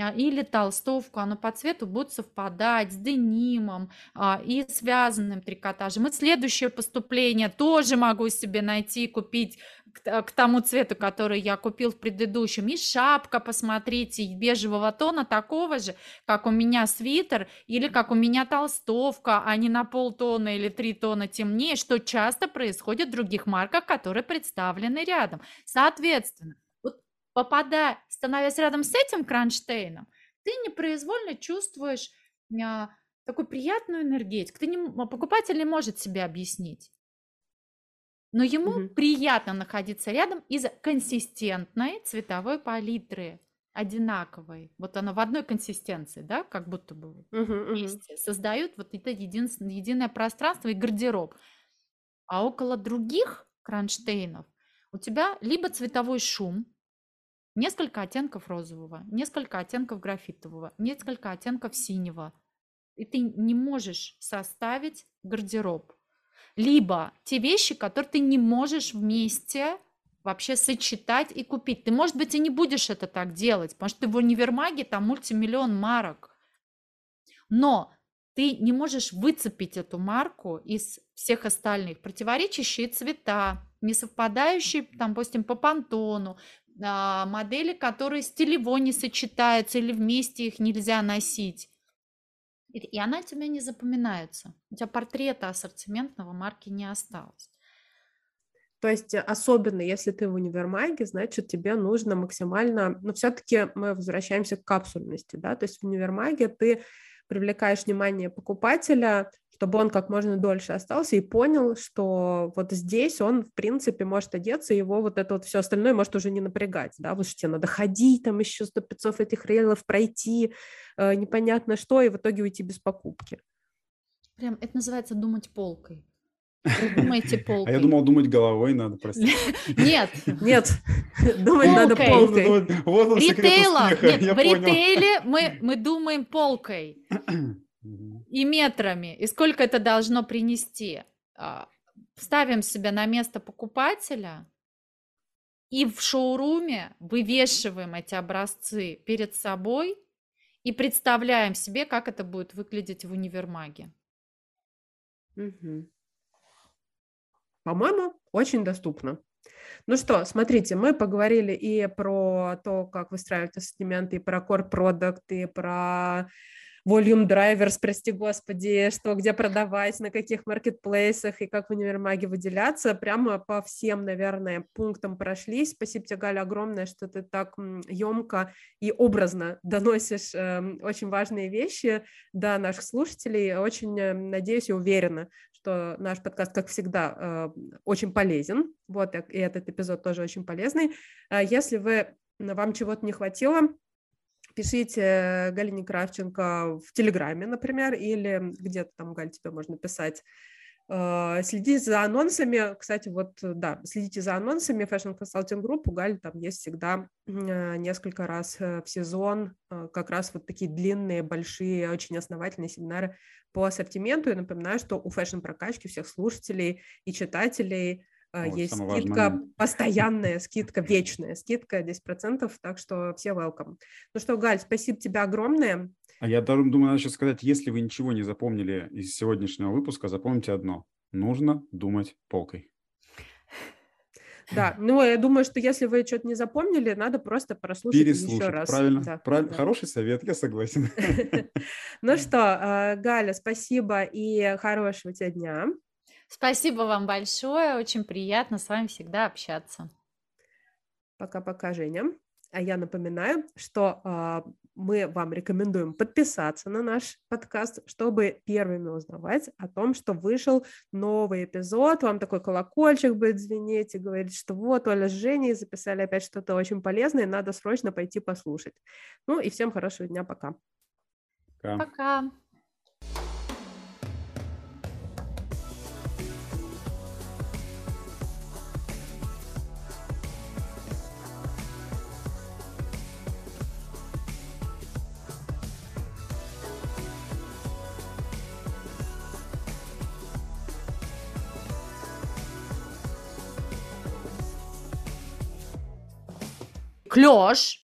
а, или толстовку, оно по цвету будет совпадать с денимом а, и связанным трикотажем. И следующее поступление тоже могу себе найти, купить к, к тому цвету, который я купил в предыдущем. И шапка, посмотрите, бежевого тона, такого же, как у меня свитер или как у меня толстовка, а не на полтона или три тона темнее, что часто происходит в других марках, которые представлены рядом. Соответственно, вот попадая, становясь рядом с этим кронштейном, ты непроизвольно чувствуешь а, такую приятную энергетику. Ты не, покупатель не может себе объяснить но ему угу. приятно находиться рядом из-за консистентной цветовой палитры, одинаковой. Вот она в одной консистенции, да, как будто бы угу, вместе угу. создают вот это единственное, единое пространство и гардероб. А около других кронштейнов у тебя либо цветовой шум, несколько оттенков розового, несколько оттенков графитового, несколько оттенков синего. И ты не можешь составить гардероб либо те вещи, которые ты не можешь вместе вообще сочетать и купить. Ты, может быть, и не будешь это так делать, потому что ты в универмаге там мультимиллион марок. Но ты не можешь выцепить эту марку из всех остальных. Противоречащие цвета, не совпадающие, там, допустим, по пантону, а, модели, которые стилево не сочетаются или вместе их нельзя носить. И она тебе не запоминается. У тебя портрета ассортиментного марки не осталось. То есть э, особенно если ты в универмаге, значит, тебе нужно максимально, но ну, все-таки мы возвращаемся к капсульности, да, то есть в универмаге ты привлекаешь внимание покупателя, чтобы он как можно дольше остался и понял, что вот здесь он, в принципе, может одеться, его вот это вот все остальное может уже не напрягать, да, вот что тебе надо ходить, там еще 100-500 этих рейлов пройти, э, непонятно что, и в итоге уйти без покупки. Прям это называется думать полкой. думаете полкой. А я думал, думать головой надо, простите. Нет. Нет, думать надо полкой. Вот он Ритейла. Нет, в ритейле мы, мы думаем полкой и метрами, и сколько это должно принести. А, ставим себя на место покупателя, и в шоуруме вывешиваем эти образцы перед собой и представляем себе, как это будет выглядеть в универмаге. Угу. По-моему, очень доступно. Ну что, смотрите, мы поговорили и про то, как выстраивать ассортимент, и про core product, и про volume drivers, прости господи, что где продавать, на каких маркетплейсах и как в универмаге выделяться. Прямо по всем, наверное, пунктам прошлись. Спасибо тебе, Галя, огромное, что ты так емко и образно доносишь э, очень важные вещи до наших слушателей. Очень э, надеюсь и уверена, что наш подкаст, как всегда, э, очень полезен. Вот, и этот эпизод тоже очень полезный. А если вы, вам чего-то не хватило, пишите Галине Кравченко в Телеграме, например, или где-то там, Галь, тебе можно писать. Э, следите за анонсами. Кстати, вот, да, следите за анонсами Fashion Consulting Group. У Галь там есть всегда э, несколько раз э, в сезон как раз вот такие длинные, большие, очень основательные семинары по ассортименту. Я напоминаю, что у Fashion прокачки всех слушателей и читателей Вот, есть скидка постоянная, скидка вечная, скидка 10%, так что все welcome. Ну что, Галь, спасибо тебе огромное. А я думаю, надо еще сказать, если вы ничего не запомнили из сегодняшнего выпуска, запомните одно. Нужно думать полкой. Да, ну я думаю, что если вы что-то не запомнили, надо просто прослушать еще раз. Правильно, да, правильно. Да. Хороший совет, я согласен. Ну что, э, Галя, спасибо и хорошего тебе дня. Спасибо вам большое, очень приятно с вами всегда общаться. Пока-пока, Женя. А я напоминаю, что э, мы вам рекомендуем подписаться на наш подкаст, чтобы первыми узнавать о том, что вышел новый эпизод. Вам такой колокольчик будет звенеть и говорить, что вот Оля с Женей записали опять что-то очень полезное, надо срочно пойти послушать. Ну и всем хорошего дня, пока. Пока. пока. Клёш